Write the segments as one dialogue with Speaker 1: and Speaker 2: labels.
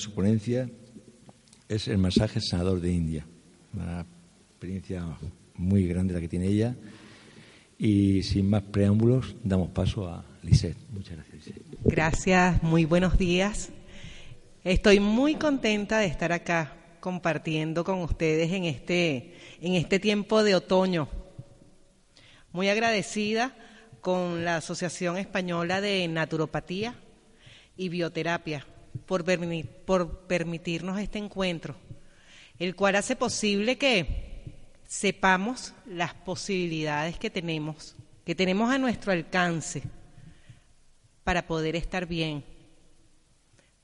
Speaker 1: su ponencia es el masaje sanador de India. Una experiencia muy grande la que tiene ella. Y sin más preámbulos, damos paso a Lisette. Muchas gracias.
Speaker 2: Gracias, muy buenos días. Estoy muy contenta de estar acá compartiendo con ustedes en este, en este tiempo de otoño. Muy agradecida con la Asociación Española de Naturopatía y Bioterapia por, permi- por permitirnos este encuentro, el cual hace posible que sepamos las posibilidades que tenemos, que tenemos a nuestro alcance para poder estar bien,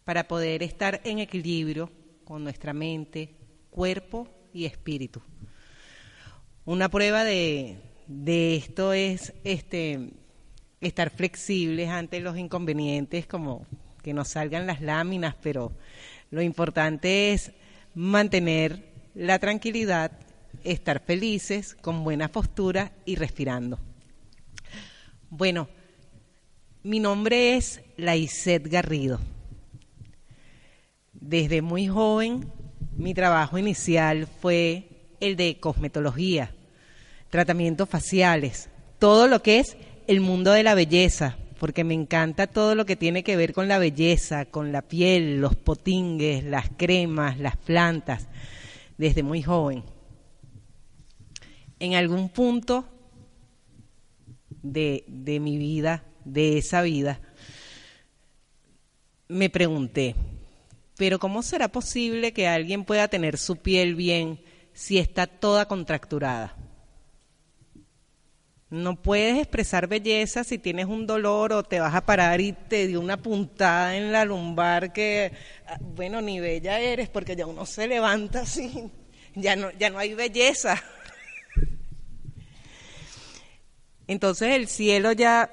Speaker 2: para poder estar en equilibrio con nuestra mente, cuerpo y espíritu. Una prueba de, de esto es este, estar flexibles ante los inconvenientes, como que nos salgan las láminas, pero lo importante es mantener la tranquilidad, estar felices, con buena postura y respirando. Bueno, mi nombre es Laiset Garrido. Desde muy joven, mi trabajo inicial fue el de cosmetología, tratamientos faciales, todo lo que es el mundo de la belleza, porque me encanta todo lo que tiene que ver con la belleza, con la piel, los potingues, las cremas, las plantas, desde muy joven. En algún punto de, de mi vida, de esa vida, me pregunté, pero ¿cómo será posible que alguien pueda tener su piel bien si está toda contracturada? No puedes expresar belleza si tienes un dolor o te vas a parar y te dio una puntada en la lumbar que, ah, bueno, ni bella eres porque ya uno se levanta así, ya no, ya no hay belleza. Entonces el cielo ya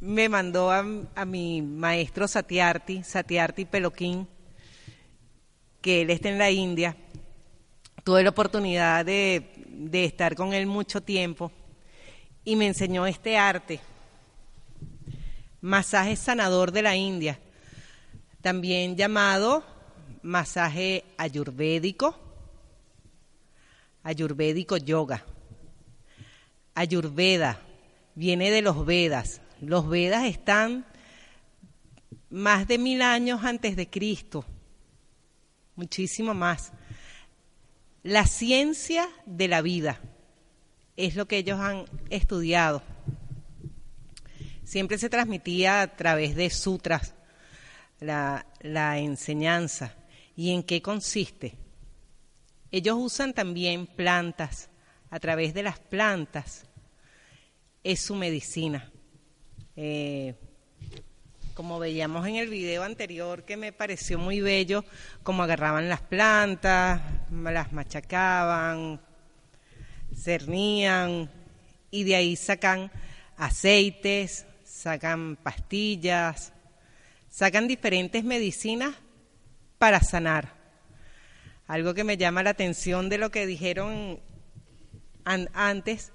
Speaker 2: me mandó a, a mi maestro Satyarthi, Satyarthi Peloquín, que él está en la India. Tuve la oportunidad de, de estar con él mucho tiempo y me enseñó este arte, masaje sanador de la India, también llamado masaje ayurvédico, ayurvédico yoga. Ayurveda viene de los Vedas. Los Vedas están más de mil años antes de Cristo, muchísimo más. La ciencia de la vida es lo que ellos han estudiado. Siempre se transmitía a través de sutras la, enseñanza. ¿Y en qué consiste? Ellos usan también plantas. A través de las plantas es su medicina. Eh, como veíamos en el video anterior, que me pareció muy bello, como agarraban las plantas, las machacaban, cernían y de ahí sacan aceites, sacan pastillas, sacan diferentes medicinas para sanar. Algo que me llama la atención de lo que dijeron an antes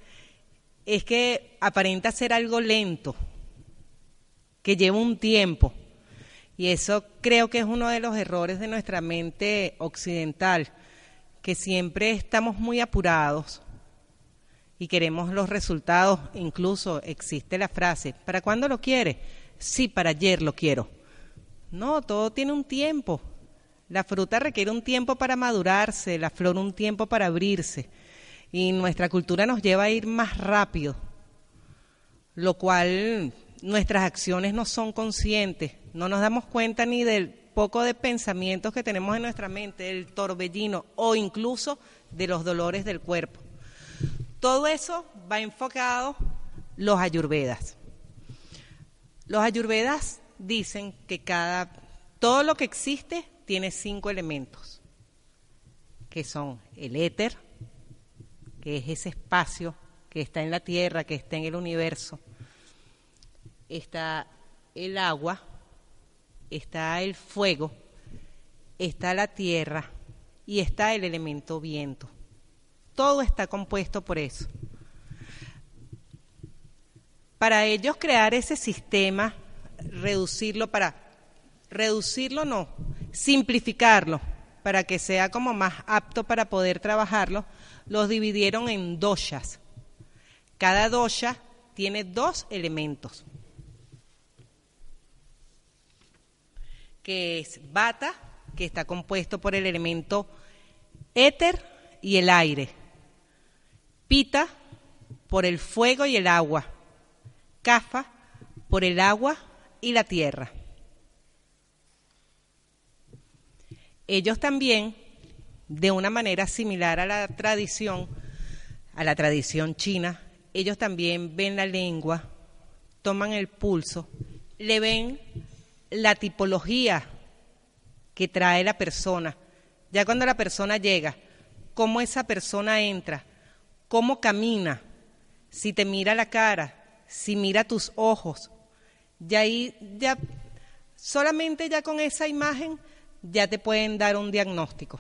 Speaker 2: es que aparenta ser algo lento, que lleva un tiempo. Y eso creo que es uno de los errores de nuestra mente occidental, que siempre estamos muy apurados y queremos los resultados, incluso existe la frase, ¿para cuándo lo quiere? Sí, para ayer lo quiero. No, todo tiene un tiempo. La fruta requiere un tiempo para madurarse, la flor un tiempo para abrirse. Y nuestra cultura nos lleva a ir más rápido, lo cual nuestras acciones no son conscientes, no nos damos cuenta ni del poco de pensamientos que tenemos en nuestra mente, el torbellino o incluso de los dolores del cuerpo. Todo eso va enfocado los ayurvedas. Los ayurvedas dicen que cada todo lo que existe tiene cinco elementos, que son el éter, que es ese espacio que está en la tierra, que está en el universo, está el agua, está el fuego, está la tierra y está el elemento viento. Todo está compuesto por eso. Para ellos crear ese sistema, reducirlo para, reducirlo no, simplificarlo, para que sea como más apto para poder trabajarlo, los dividieron en doshas. Cada dosha tiene dos elementos, que es bata, que está compuesto por el elemento éter y el aire Pita por el fuego y el agua. Cafa por el agua y la tierra. Ellos también, de una manera similar a la tradición, a la tradición china, ellos también ven la lengua, toman el pulso, le ven la tipología que trae la persona. Ya cuando la persona llega, cómo esa persona entra, cómo camina, si te mira la cara, si mira tus ojos. Ya ahí, ya, solamente ya con esa imagen ya te pueden dar un diagnóstico.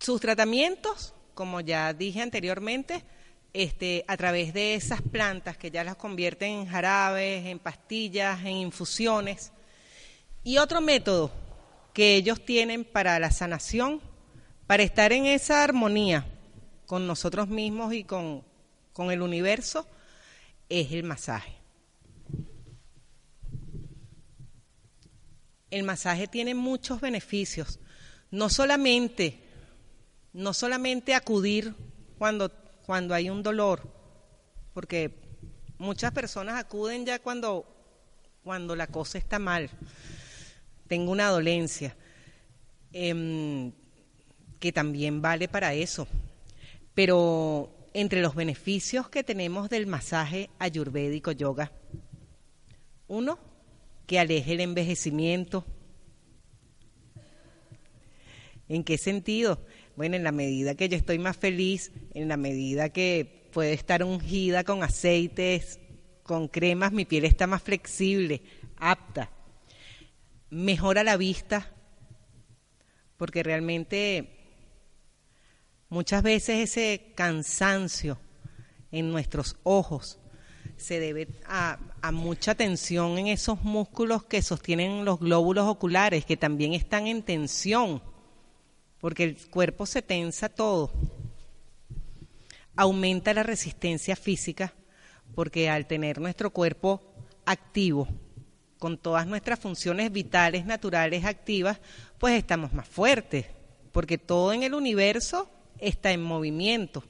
Speaker 2: Sus tratamientos, como ya dije anteriormente, este, a través de esas plantas que ya las convierten en jarabes, en pastillas, en infusiones. Y otro método que ellos tienen para la sanación para estar en esa armonía con nosotros mismos y con, con el universo es el masaje. El masaje tiene muchos beneficios, no solamente, no solamente acudir cuando, cuando hay un dolor, porque muchas personas acuden ya cuando, cuando la cosa está mal, tengo una dolencia. Em, que también vale para eso. Pero entre los beneficios que tenemos del masaje ayurvédico yoga, uno, que aleje el envejecimiento. ¿En qué sentido? Bueno, en la medida que yo estoy más feliz, en la medida que puede estar ungida con aceites, con cremas, mi piel está más flexible, apta. Mejora la vista, porque realmente Muchas veces ese cansancio en nuestros ojos se debe a, mucha tensión en esos músculos que sostienen los glóbulos oculares, que también están en tensión, porque el cuerpo se tensa todo. Aumenta la resistencia física, porque al tener nuestro cuerpo activo, con todas nuestras funciones vitales, naturales activas, pues estamos más fuertes, porque todo en el universo está en movimiento.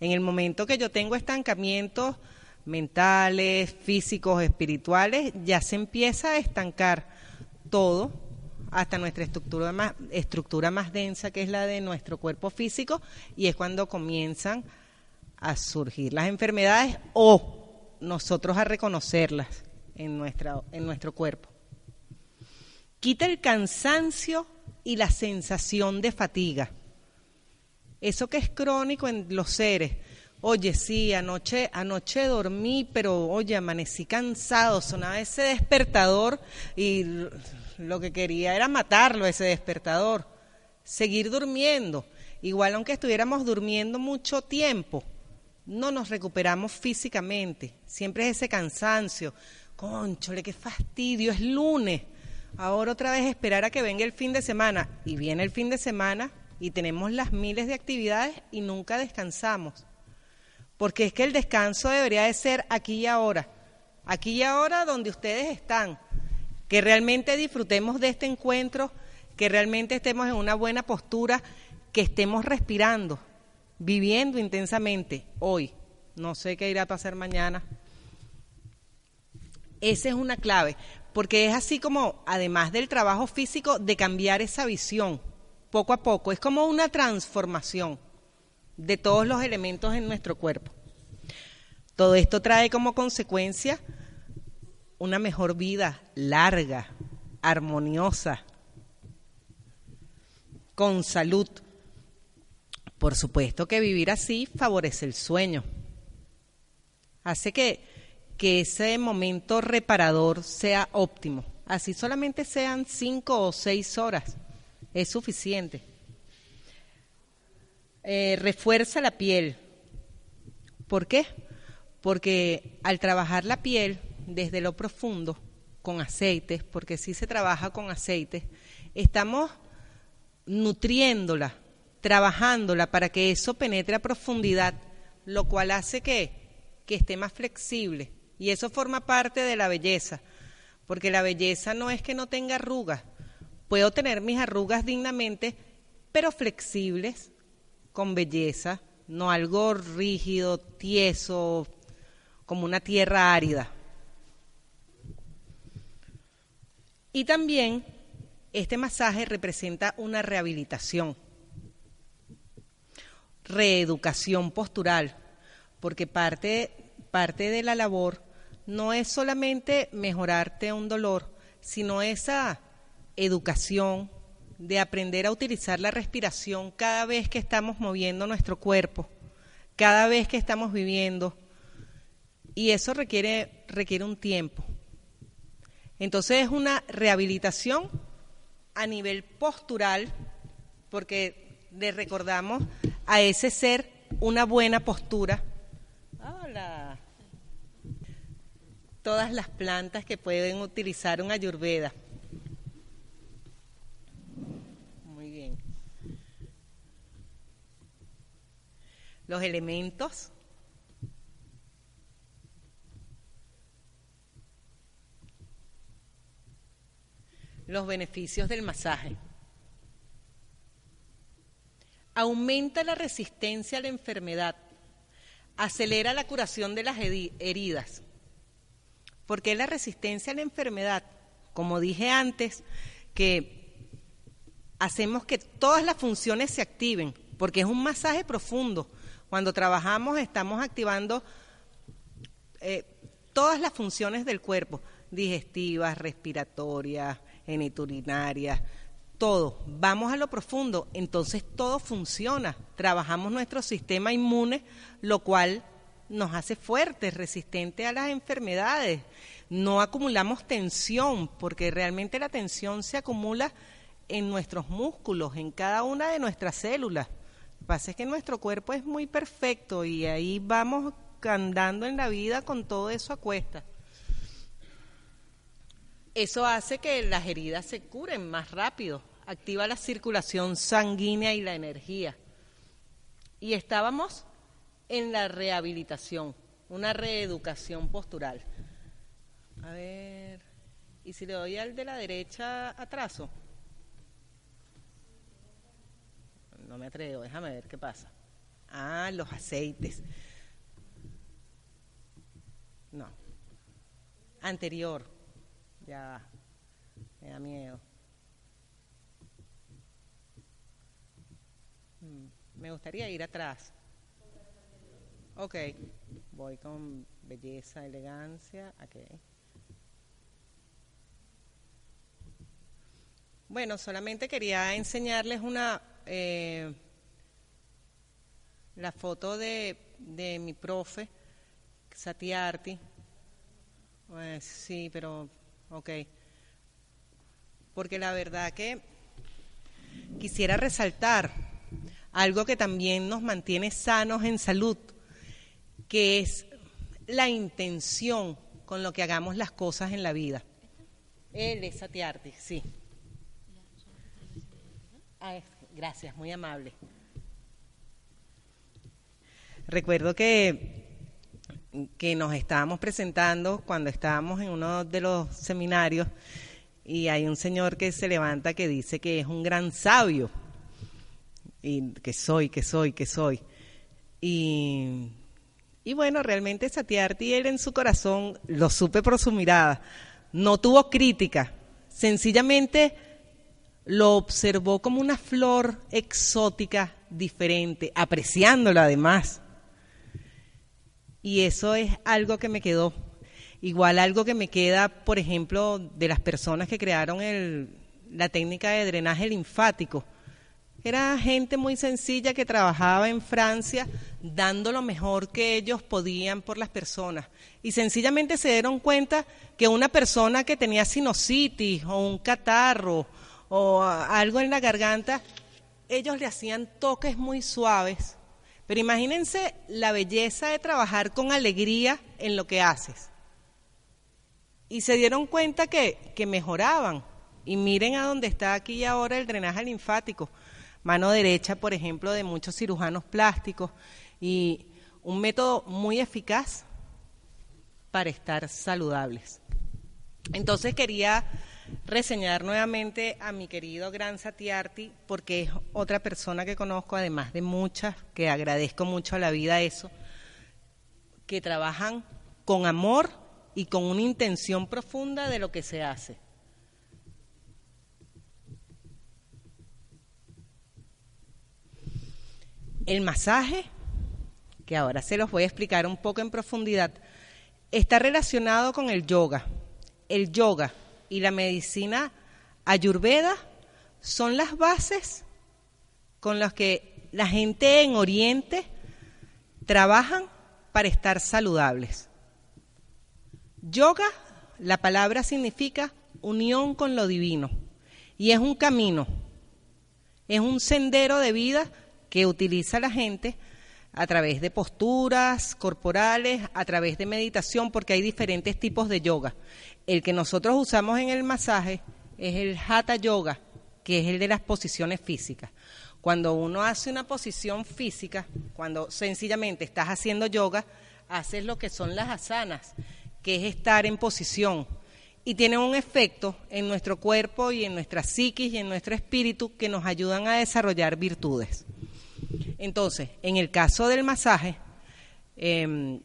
Speaker 2: En el momento que yo tengo estancamientos mentales, físicos, espirituales, ya se empieza a estancar todo hasta nuestra estructura más, estructura más densa que es la de nuestro cuerpo físico y es cuando comienzan a surgir las enfermedades o nosotros a reconocerlas en, en nuestro cuerpo. Quita el cansancio y la sensación de fatiga eso que es crónico en los seres. Oye, sí, anoche, anoche dormí, pero oye, amanecí cansado, sonaba ese despertador y lo que quería era matarlo, ese despertador. Seguir durmiendo. Igual aunque estuviéramos durmiendo mucho tiempo, no nos recuperamos físicamente. Siempre es ese cansancio. Conchole, qué fastidio, es lunes. ahora otra vez esperar a que venga el fin de semana. Y viene el fin de semana y tenemos las miles de actividades y nunca descansamos. Porque es que el descanso debería de ser aquí y ahora. Aquí y ahora donde ustedes están. Que realmente disfrutemos de este encuentro, que realmente estemos en una buena postura, que estemos respirando, viviendo intensamente hoy. No sé qué irá a pasar mañana. Esa es una clave, porque es así como, además del trabajo físico, de cambiar esa visión, poco a poco. Es como una transformación de todos los elementos en nuestro cuerpo. Todo esto trae como consecuencia una mejor vida larga, armoniosa, con salud. Por supuesto que vivir así favorece el sueño. Hace que que ese momento reparador sea óptimo. Así solamente sean cinco o seis horas, es suficiente. Eh, refuerza la piel. ¿Por qué? Porque al trabajar la piel desde lo profundo, con aceites, porque si se trabaja con aceites, estamos nutriéndola, trabajándola para que eso penetre a profundidad, lo cual hace que, que esté más flexible, y eso forma parte de la belleza, porque la belleza no es que no tenga arrugas. Puedo tener mis arrugas dignamente, pero flexibles, con belleza, no algo rígido, tieso, como una tierra árida. Y también este masaje representa una rehabilitación, reeducación postural, porque parte, parte de la labor no es solamente mejorarte un dolor, sino esa educación de aprender a utilizar la respiración cada vez que estamos moviendo nuestro cuerpo, cada vez que estamos viviendo. Y eso requiere, requiere un tiempo. Entonces es una rehabilitación a nivel postural, porque le recordamos a ese ser una buena postura. Hola todas las plantas que pueden utilizar un ayurveda. Muy bien. Los elementos. Los beneficios del masaje. Aumenta la resistencia a la enfermedad. Acelera la curación de las heridas porque la resistencia a la enfermedad, como dije antes, que hacemos que todas las funciones se activen, porque es un masaje profundo. Cuando trabajamos estamos activando eh, todas las funciones del cuerpo, digestivas, respiratorias, geniturinarias, todo. Vamos a lo profundo, entonces todo funciona. Trabajamos nuestro sistema inmune, lo cual nos hace fuertes, resistentes a las enfermedades. No acumulamos tensión, porque realmente la tensión se acumula en nuestros músculos, en cada una de nuestras células. Pasa es que nuestro cuerpo es muy perfecto y ahí vamos andando en la vida con todo eso a cuesta. Eso hace que las heridas se curen más rápido, activa la circulación sanguínea y la energía. Y estábamos en la rehabilitación, una reeducación postural. A ver, ¿y si le doy al de la derecha atraso? No me atrevo, déjame ver qué pasa. Ah, los aceites. No. Anterior. Ya. Me da miedo. Mm, me gustaría ir atrás. Ok, voy con belleza, elegancia. Okay. Bueno, solamente quería enseñarles una eh, la foto de, de mi profe, Satiarti. Pues, sí, pero ok. Porque la verdad que quisiera resaltar algo que también nos mantiene sanos en salud que es la intención con lo que hagamos las cosas en la vida. Él es Satiarti, sí. Ah, gracias, muy amable. Recuerdo que, que nos estábamos presentando cuando estábamos en uno de los seminarios y hay un señor que se levanta que dice que es un gran sabio y que soy, que soy, que soy. Y, y bueno, realmente Satiarti, él en su corazón, lo supe por su mirada, no tuvo crítica, sencillamente lo observó como una flor exótica diferente, apreciándola además. Y eso es algo que me quedó. Igual algo que me queda, por ejemplo, de las personas que crearon el, la técnica de drenaje linfático. Era gente muy sencilla que trabajaba en Francia dando lo mejor que ellos podían por las personas. Y sencillamente se dieron cuenta que una persona que tenía sinusitis o un catarro o algo en la garganta, ellos le hacían toques muy suaves. Pero imagínense la belleza de trabajar con alegría en lo que haces. Y se dieron cuenta que, que mejoraban. Y miren a dónde está aquí y ahora el drenaje linfático mano derecha, por ejemplo, de muchos cirujanos plásticos y un método muy eficaz para estar saludables. Entonces quería reseñar nuevamente a mi querido Gran Satiarti porque es otra persona que conozco, además de muchas, que agradezco mucho a la vida eso, que trabajan con amor y con una intención profunda de lo que se hace. El masaje, que ahora se los voy a explicar un poco en profundidad, está relacionado con el yoga. El yoga y la medicina ayurveda son las bases con las que la gente en Oriente trabajan para estar saludables. Yoga, la palabra significa unión con lo divino y es un camino, es un sendero de vida que utiliza la gente a través de posturas corporales, a través de meditación, porque hay diferentes tipos de yoga. El que nosotros usamos en el masaje es el hatha yoga, que es el de las posiciones físicas. Cuando uno hace una posición física, cuando sencillamente estás haciendo yoga, haces lo que son las asanas, que es estar en posición. Y tiene un efecto en nuestro cuerpo y en nuestra psiquis y en nuestro espíritu que nos ayudan a desarrollar virtudes. Entonces, en el caso del masaje, em,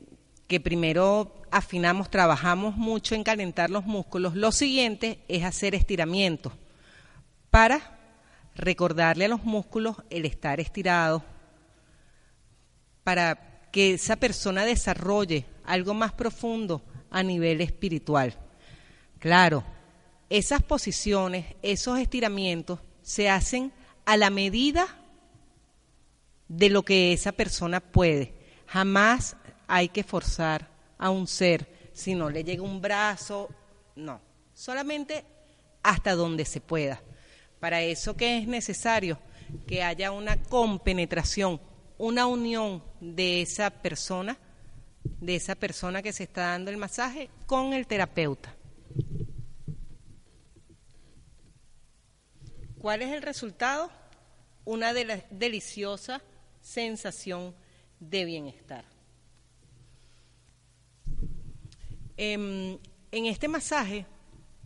Speaker 2: que primero afinamos, trabajamos mucho en calentar los músculos, lo siguiente es hacer estiramientos para recordarle a los músculos el estar estirado, para que esa persona desarrolle algo más profundo a nivel espiritual. Claro, esas posiciones, esos estiramientos se hacen a la medida de lo que esa persona puede. Jamás hay que forzar a un ser, si no le llega un brazo, no, solamente hasta donde se pueda. Para eso que es necesario que haya una compenetración, una unión de esa persona, de esa persona que se está dando el masaje con el terapeuta. ¿Cuál es el resultado? Una deliciosa sensación de bienestar. Em, en, este masaje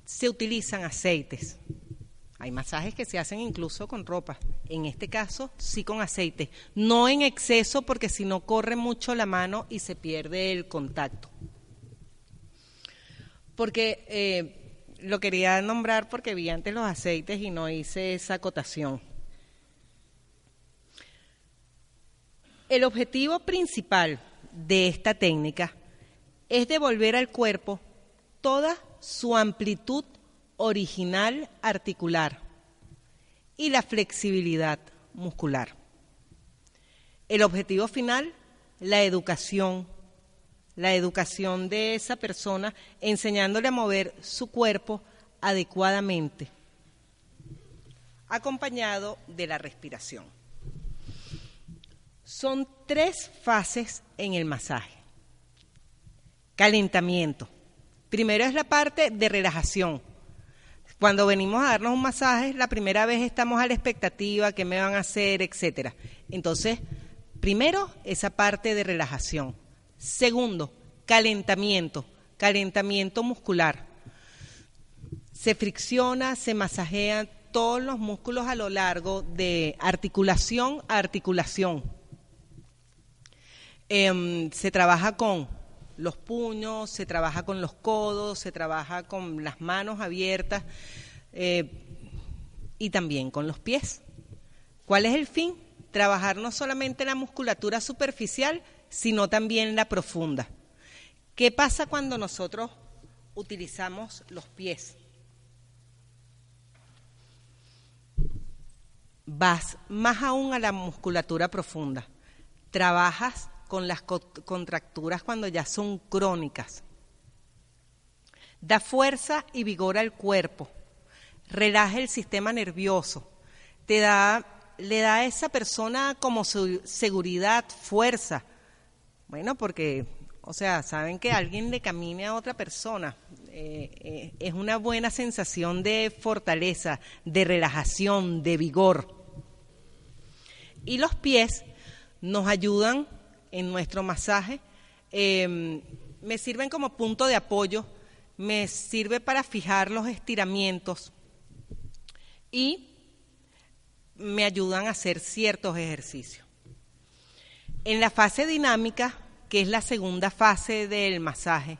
Speaker 2: se utilizan aceites. Hay masajes que se hacen incluso con ropa. En este caso, sí con aceite. No en exceso porque si no corre mucho la mano y se pierde el contacto. Porque eh, lo quería nombrar porque vi antes los aceites y no hice esa acotación. El objetivo principal de esta técnica es devolver al cuerpo toda su amplitud original articular y la flexibilidad muscular. El objetivo final, la educación, la educación de esa persona enseñándole a mover su cuerpo adecuadamente, acompañado de la respiración. Son tres fases en el masaje. Calentamiento. Primero es la parte de relajación. Cuando venimos a darnos un masaje, la primera vez estamos a la expectativa, qué me van a hacer, etcétera. Entonces, primero, esa parte de relajación. Segundo, calentamiento, calentamiento muscular. Se fricciona, se masajean todos los músculos a lo largo de articulación a articulación. Em, se trabaja con los puños, se trabaja con los codos, se trabaja con las manos abiertas eh, y también con los pies. ¿Cuál es el fin? Trabajar no solamente la musculatura superficial, sino también la profunda. ¿Qué pasa cuando nosotros utilizamos los pies? Vas más aún a la musculatura profunda. Trabajas con las contracturas cuando ya son crónicas. Da fuerza y vigor al cuerpo, relaja el sistema nervioso, te da, le da a esa persona como su seguridad, fuerza. Bueno, porque, o sea, saben que alguien le camine a otra persona. Eh, eh, es una buena sensación de fortaleza, de relajación, de vigor. Y los pies nos ayudan en nuestro masaje, em, me sirven como punto de apoyo, me sirve para fijar los estiramientos y me ayudan a hacer ciertos ejercicios. En la fase dinámica, que es la segunda fase del masaje,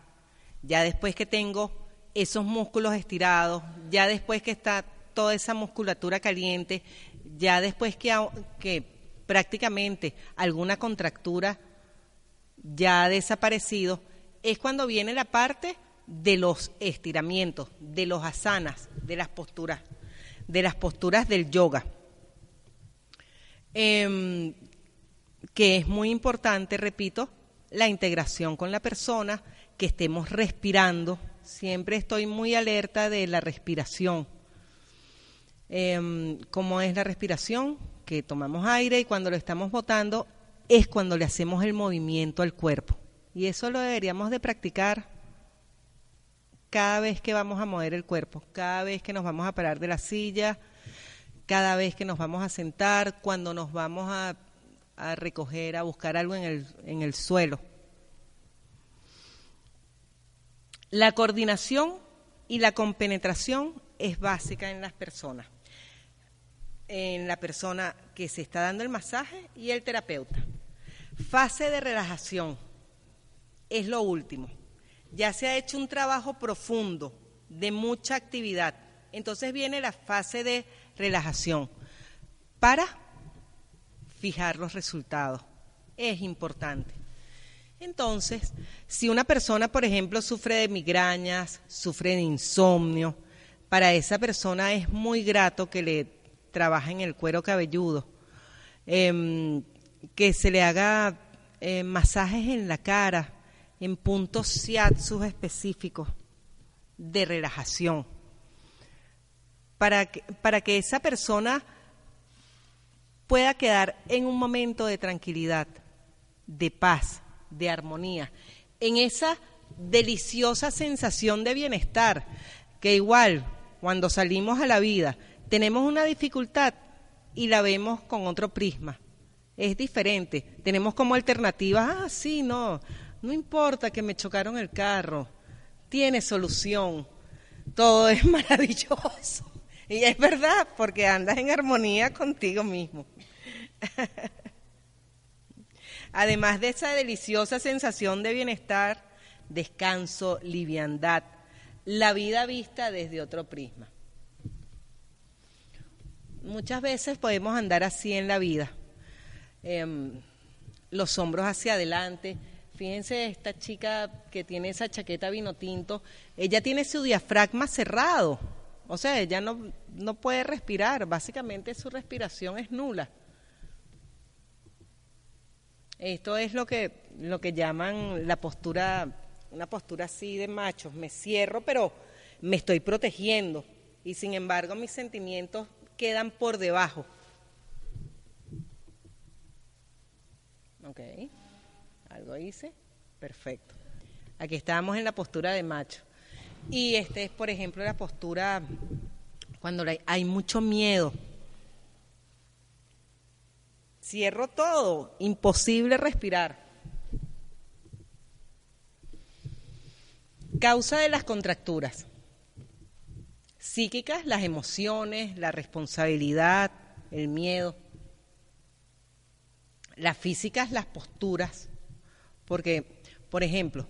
Speaker 2: ya después que tengo esos músculos estirados, ya después que está toda esa musculatura caliente, ya después que, que prácticamente alguna contractura ya ha desaparecido, es cuando viene la parte de los estiramientos, de los asanas, de las posturas, de las posturas del yoga. Em, que es muy importante, repito, la integración con la persona, que estemos respirando. Siempre estoy muy alerta de la respiración. Eh, ¿Cómo es la respiración? Que tomamos aire y cuando lo estamos botando es cuando le hacemos el movimiento al cuerpo. Y eso lo deberíamos de practicar cada vez que vamos a mover el cuerpo, cada vez que nos vamos a parar de la silla, cada vez que nos vamos a sentar, cuando nos vamos a, a recoger, a buscar algo en el, en el suelo. La coordinación y la compenetración es básica en las personas en la persona que se está dando el masaje y el terapeuta. Fase de relajación es lo último. Ya se ha hecho un trabajo profundo de mucha actividad. Entonces viene la fase de relajación para fijar los resultados. Es importante. Entonces, si una persona, por ejemplo, sufre de migrañas, sufre de insomnio, para esa persona es muy grato que le trabaja en el cuero cabelludo, em, que se le haga eh, masajes en la cara, en puntos shiatsu específicos de relajación, para que, para que esa persona pueda quedar en un momento de tranquilidad, de paz, de armonía, en esa deliciosa sensación de bienestar, que igual cuando salimos a la vida tenemos una dificultad y la vemos con otro prisma. Es diferente. Tenemos como alternativa, ah, sí, no, no importa que me chocaron el carro, tiene solución, todo es maravilloso. Y es verdad, porque andas en armonía contigo mismo. Además de esa deliciosa sensación de bienestar, descanso, liviandad, la vida vista desde otro prisma muchas veces podemos andar así en la vida, em, los hombros hacia adelante. Fíjense esta chica que tiene esa chaqueta vino tinto, ella tiene su diafragma cerrado, o sea, ella no, no puede respirar, básicamente su respiración es nula. Esto es lo que, lo que llaman la postura, una postura así de machos, me cierro, pero me estoy protegiendo. Y sin embargo mis sentimientos quedan por debajo. Ok, algo hice, perfecto. Aquí estamos en la postura de macho. Y este es, por ejemplo, la postura cuando hay mucho miedo. Cierro todo, imposible respirar. Causa de las contracturas. Psíquicas, las emociones, la responsabilidad, el miedo. Las físicas, las posturas. Porque, por ejemplo,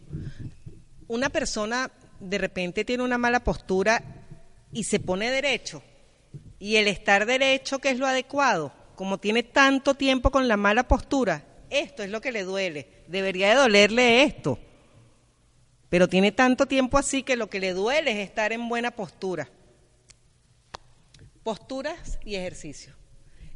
Speaker 2: una persona de repente tiene una mala postura y se pone derecho. Y el estar derecho, que es lo adecuado, como tiene tanto tiempo con la mala postura, esto es lo que le duele. Debería de dolerle esto. Pero tiene tanto tiempo así que lo que le duele es estar en buena postura. Posturas y ejercicio.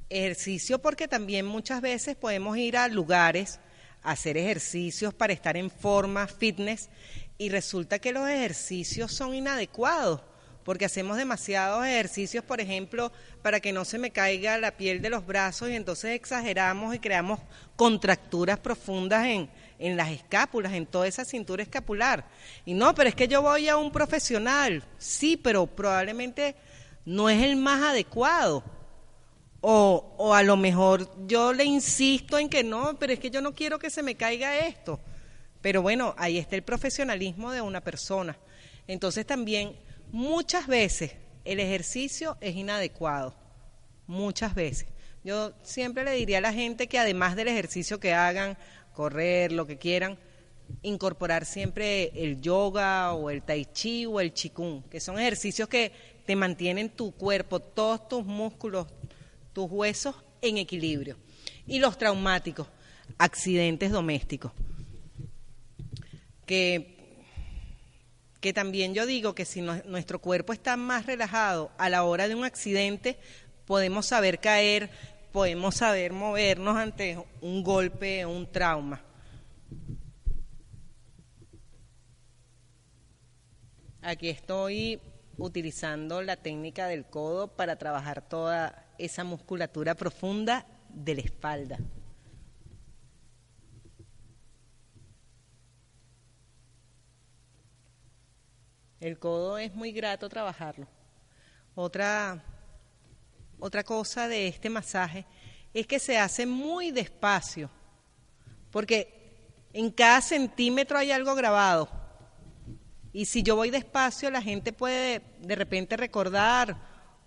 Speaker 2: Ejercicio porque también muchas veces podemos ir a lugares a hacer ejercicios para estar en forma, fitness, y resulta que los ejercicios son inadecuados porque hacemos demasiados ejercicios, por ejemplo, para que no se me caiga la piel de los brazos y entonces exageramos y creamos contracturas profundas en, en las escápulas, en toda esa cintura escapular. Y no, pero es que yo voy a un profesional, sí, pero probablemente no es el más adecuado. O, o a lo mejor yo le insisto en que no, pero es que yo no quiero que se me caiga esto. Pero bueno, ahí está el profesionalismo de una persona. Entonces también muchas veces el ejercicio es inadecuado. Muchas veces. Yo siempre le diría a la gente que además del ejercicio que hagan, correr, lo que quieran, incorporar siempre el yoga o el tai chi o el chikung, que son ejercicios que te mantienen tu cuerpo, todos tus músculos, tus huesos en equilibrio. Y los traumáticos, accidentes domésticos, que, que también yo digo que si nuestro cuerpo está más relajado a la hora de un accidente, podemos saber caer, podemos saber movernos ante un golpe, un trauma. Aquí estoy utilizando la técnica del codo para trabajar toda esa musculatura profunda de la espalda. El codo es muy grato trabajarlo. Otra, otra cosa de este masaje es que se hace muy despacio, porque en cada centímetro hay algo grabado. Y si yo voy despacio, la gente puede de repente recordar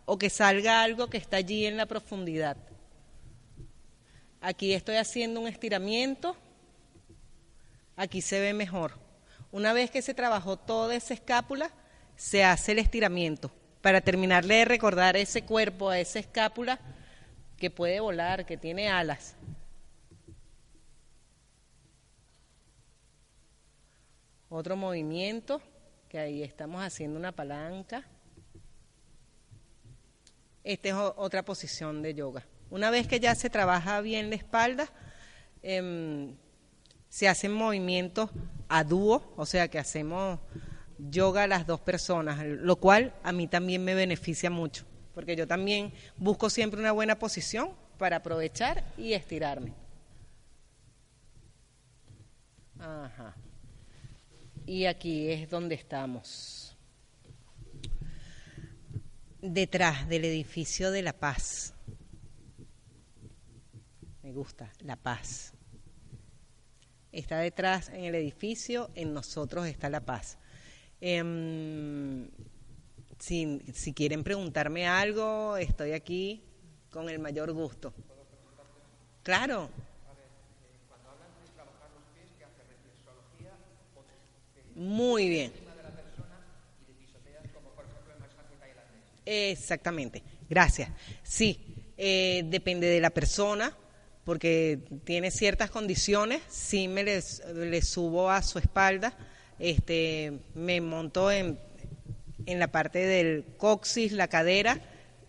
Speaker 2: o que salga algo que está allí en la profundidad. Aquí estoy haciendo un estiramiento, aquí se ve mejor. Una vez que se trabajó toda esa escápula, se hace el estiramiento para terminarle de recordar ese cuerpo, a esa escápula que puede volar, que tiene alas. Otro movimiento que ahí estamos haciendo una palanca. Esta es otra posición de yoga. Una vez que ya se trabaja bien la espalda, em, se hacen movimientos a dúo, o sea que hacemos yoga las dos personas, lo cual a mí también me beneficia mucho, porque yo también busco siempre una buena posición para aprovechar y estirarme. Ajá y aquí es donde estamos. Detrás del edificio de la paz. Me gusta, la paz. Está detrás en el edificio, en nosotros está la paz. Em, si, si quieren preguntarme algo, estoy aquí con el mayor gusto. Claro. Muy bien. Exactamente, gracias. Sí, eh, depende de la persona, porque tiene ciertas condiciones, sí me le subo a su espalda, este, me monto en, en la parte del coxis, la cadera,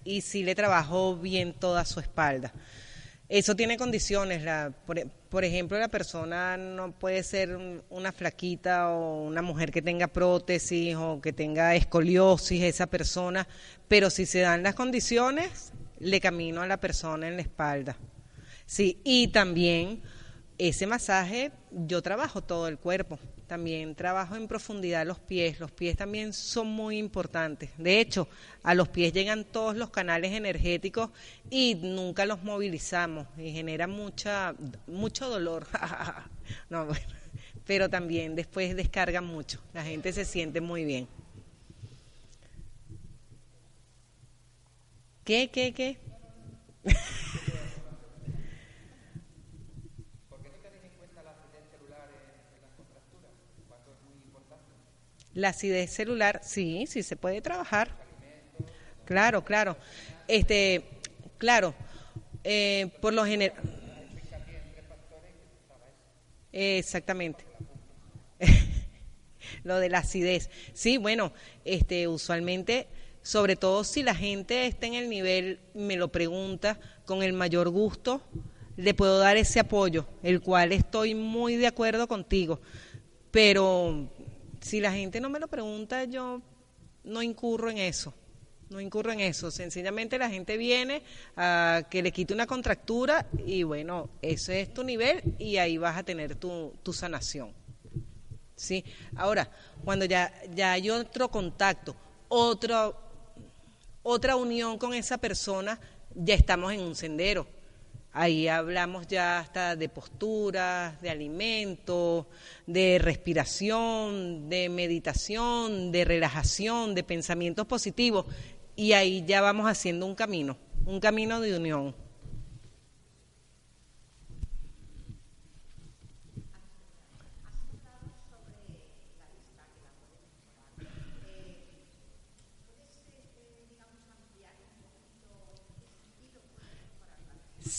Speaker 2: y sí le trabajo bien toda su espalda. Eso tiene condiciones. La, por, ejemplo, la persona no puede ser una flaquita o una mujer que tenga prótesis o que tenga escoliosis, esa persona, pero si se dan las condiciones, le camino a la persona en la espalda. Sí, y también ese masaje yo trabajo todo el cuerpo, también trabajo en profundidad los pies, los pies también son muy importantes. De hecho, a los pies llegan todos los canales energéticos y nunca los movilizamos y genera mucha mucho dolor. no, pero también después descargan mucho, la gente se siente muy bien. ¿Qué, qué, qué? La acidez celular, sí, sí se puede trabajar. Claro, claro. Este, claro, eh, por lo general. Exactamente. lo de la acidez. Sí, bueno, este, usualmente, sobre todo si la gente está en el nivel, me lo pregunta, con el mayor gusto, le puedo dar ese apoyo, el cual estoy muy de acuerdo contigo. Pero si la gente no me lo pregunta, yo no incurro en eso. No incurro en eso. Sencillamente la gente viene a que le quite una contractura y bueno, ese es tu nivel y ahí vas a tener tu, sanación. ¿Sí? Ahora, cuando ya, ya hay otro contacto, otro, otra unión con esa persona, ya estamos en un sendero Ahí hablamos ya hasta de posturas, de alimentos, de respiración, de meditación, de relajación, de pensamientos positivos. Y ahí ya vamos haciendo un camino, un camino de unión.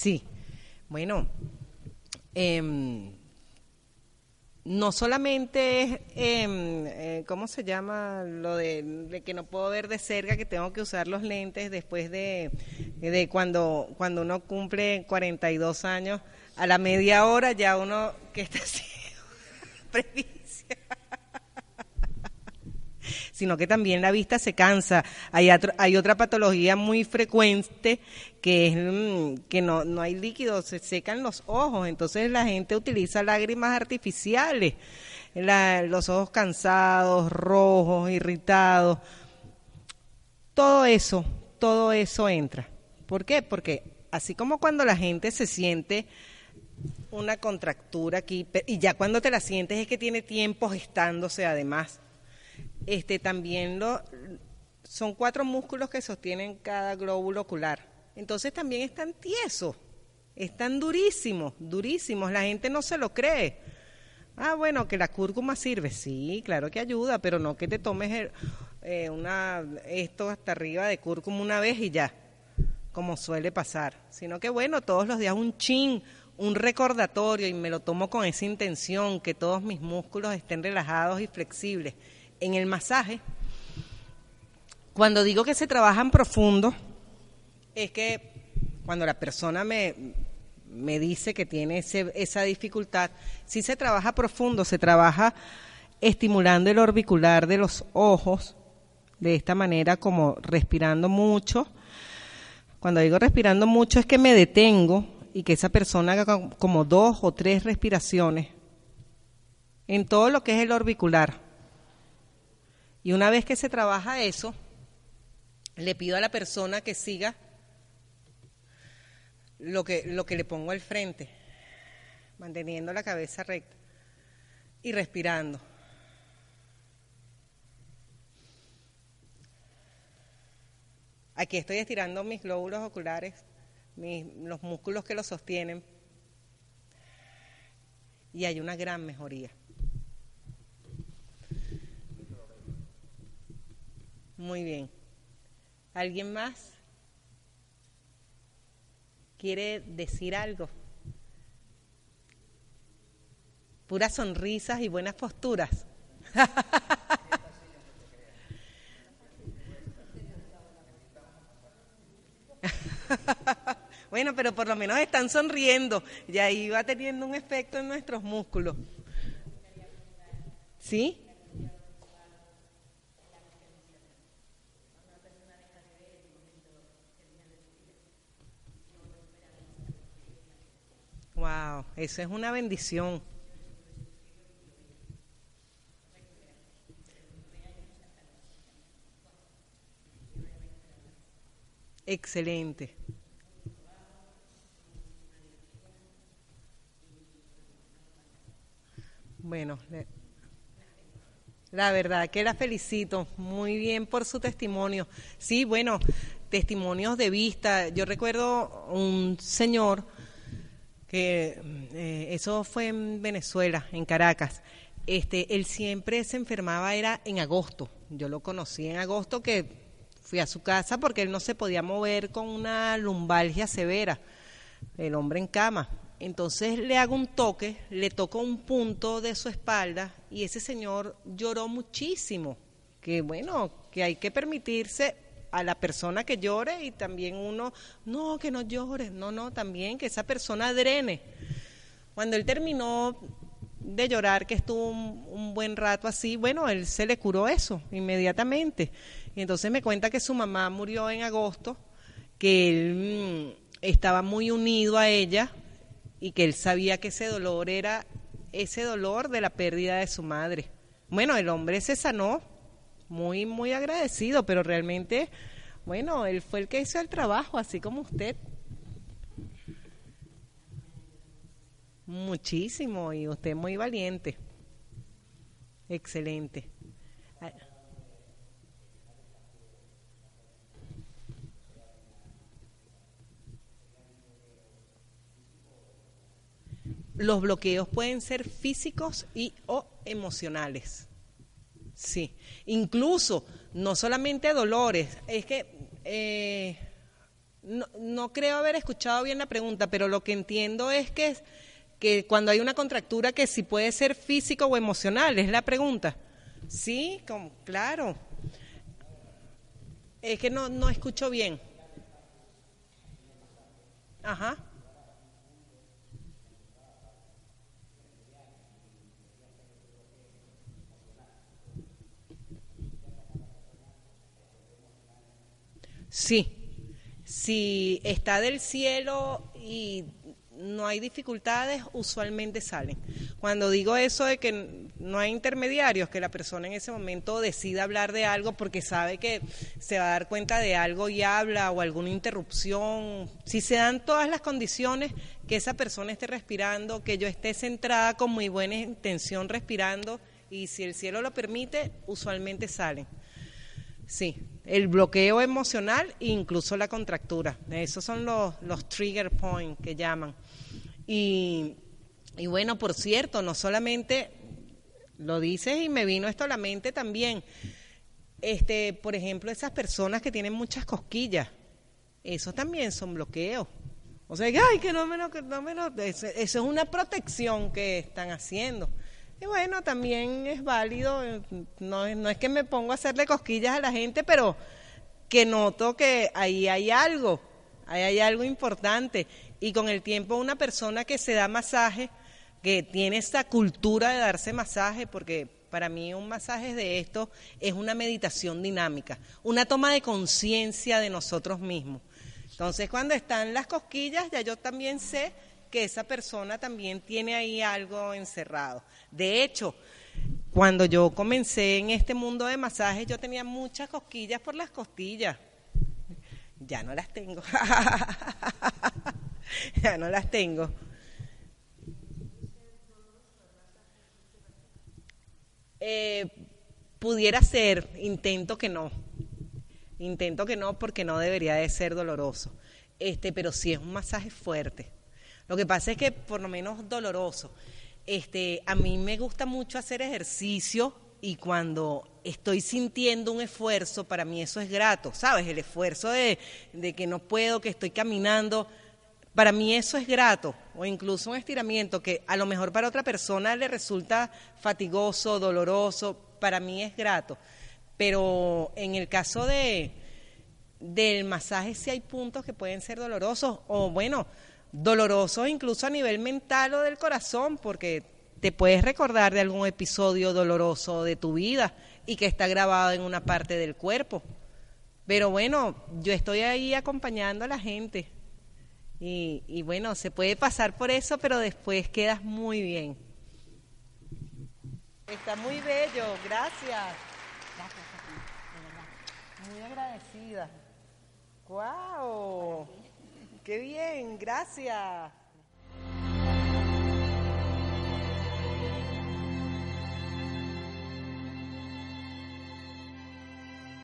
Speaker 2: Sí, bueno, em, no solamente es, em, eh, ¿cómo se llama? Lo de, que no puedo ver de cerca, que tengo que usar los lentes después de, de cuando, cuando uno cumple 42 años, a la media hora ya uno que está así, sino que también la vista se cansa. Hay, hay otra patología muy frecuente que es mm, que no, no hay líquido, se secan los ojos, entonces la gente utiliza lágrimas artificiales, los ojos cansados, rojos, irritados. Todo eso, todo eso entra. ¿Por qué? Porque así como cuando la gente se siente una contractura aquí, y ya cuando te la sientes es que tiene tiempo gestándose además este, también lo, son cuatro músculos que sostienen cada glóbulo ocular. Entonces también están tiesos, están durísimos, durísimos. La gente no se lo cree. Ah, bueno, que la cúrcuma sirve. Sí, claro que ayuda, pero no que te tomes eh, una, esto hasta arriba de cúrcuma una vez y ya, como suele pasar. Sino que bueno, todos los días un chin, un recordatorio y me lo tomo con esa intención, que todos mis músculos estén relajados y flexibles en el masaje, cuando digo que se trabaja en profundo, es que cuando la persona me, me dice que tiene ese, esa dificultad, si se trabaja profundo, se trabaja estimulando el orbicular de los ojos, de esta manera como respirando mucho. Cuando digo respirando mucho es que me detengo y que esa persona haga como dos o tres respiraciones en todo lo que es el orbicular y una vez que se trabaja eso, le pido a la persona que siga lo que, lo que le pongo al frente, manteniendo la cabeza recta y respirando. Aquí estoy estirando mis glóbulos oculares, los músculos que los sostienen, y hay una gran mejoría. Muy bien. ¿Alguien más? ¿Quiere decir algo? Puras sonrisas y buenas posturas. bueno, pero por lo menos están sonriendo y ahí va teniendo un efecto en nuestros músculos. ¿Sí? Wow, eso es una bendición. Excelente. Bueno, la verdad que la felicito muy bien por su testimonio. Sí, bueno, testimonios de vista. Yo recuerdo un señor que eh, eso fue en Venezuela, en Caracas. Este, él siempre se enfermaba era en agosto. Yo lo conocí en agosto que fui a su casa porque él no se podía mover con una lumbalgia severa, el hombre en cama. Entonces le hago un toque, le toco un punto de su espalda y ese señor lloró muchísimo. Que bueno, que hay que permitirse a la persona que llore y también uno, no, que no llore, no, no, también que esa persona drene. Cuando él terminó de llorar, que estuvo un, buen rato así, bueno, él se le curó eso inmediatamente. Y entonces me cuenta que su mamá murió en agosto, que él mm, estaba muy unido a ella y que él sabía que ese dolor era ese dolor de la pérdida de su madre. Bueno, el hombre se sanó, muy, muy agradecido, pero realmente, bueno, él fue el que hizo el trabajo, así como usted. Muchísimo, y usted muy valiente. Excelente. Los bloqueos pueden ser físicos y o emocionales. Sí, incluso no solamente dolores, es que eh, no, no, creo haber escuchado bien la pregunta, pero lo que entiendo es que, que cuando hay una contractura que si puede ser físico o emocional, es la pregunta. Sí, claro. Es que no, no escucho bien. Ajá. Sí, si está del cielo y no hay dificultades, usualmente salen. Cuando digo eso de que no hay intermediarios, que la persona en ese momento decida hablar de algo porque sabe que se va a dar cuenta de algo y habla o alguna interrupción, si se dan todas las condiciones que esa persona esté respirando, que yo esté centrada con muy buena intención respirando y si el cielo lo permite, usualmente salen. Sí, el bloqueo emocional e incluso la contractura. Esos son los, los trigger points que llaman. Y, y bueno, por cierto, no solamente lo dices y me vino esto a la mente también. Este, por ejemplo, esas personas que tienen muchas cosquillas, esos también son bloqueos. O sea, ay, que no me lo, que no me lo, eso es una protección que están haciendo. Y bueno, también es válido, eh, no, es que me pongo a hacerle cosquillas a la gente, pero que noto que ahí hay algo, ahí hay algo importante. Y con el tiempo una persona que se da masaje, que tiene esta cultura de darse masaje, porque para mí un masaje de esto es una meditación dinámica, una toma de conciencia de nosotros mismos. Entonces cuando están las cosquillas, ya yo también sé que esa persona también tiene ahí algo encerrado. De hecho, cuando yo comencé en este mundo de masajes, yo tenía muchas cosquillas por las costillas. Ya no las tengo. ya no las tengo. Eh, pudiera ser, intento que no. Intento que no porque no debería de ser doloroso. Este, pero sí es un masaje fuerte. Lo que pasa es que por lo menos doloroso. Este, a mí me gusta mucho hacer ejercicio y cuando estoy sintiendo un esfuerzo, para mí eso es grato, ¿sabes? El esfuerzo de, de que no puedo, que estoy caminando, para mí eso es grato, o incluso un estiramiento que a lo mejor para otra persona le resulta fatigoso, doloroso, para mí es grato. Pero en el caso de del masaje sí hay puntos que pueden ser dolorosos, o bueno, doloroso incluso a nivel mental o del corazón, porque te puedes recordar de algún episodio doloroso de tu vida y que está grabado en una parte del cuerpo. Pero bueno, yo estoy ahí acompañando a la gente Y, bueno, se puede pasar por eso, pero después quedas muy bien. Está muy bello, gracias.
Speaker 3: Gracias de verdad.
Speaker 2: Muy agradecida. ¡Wow! ¡Qué bien! Gracias.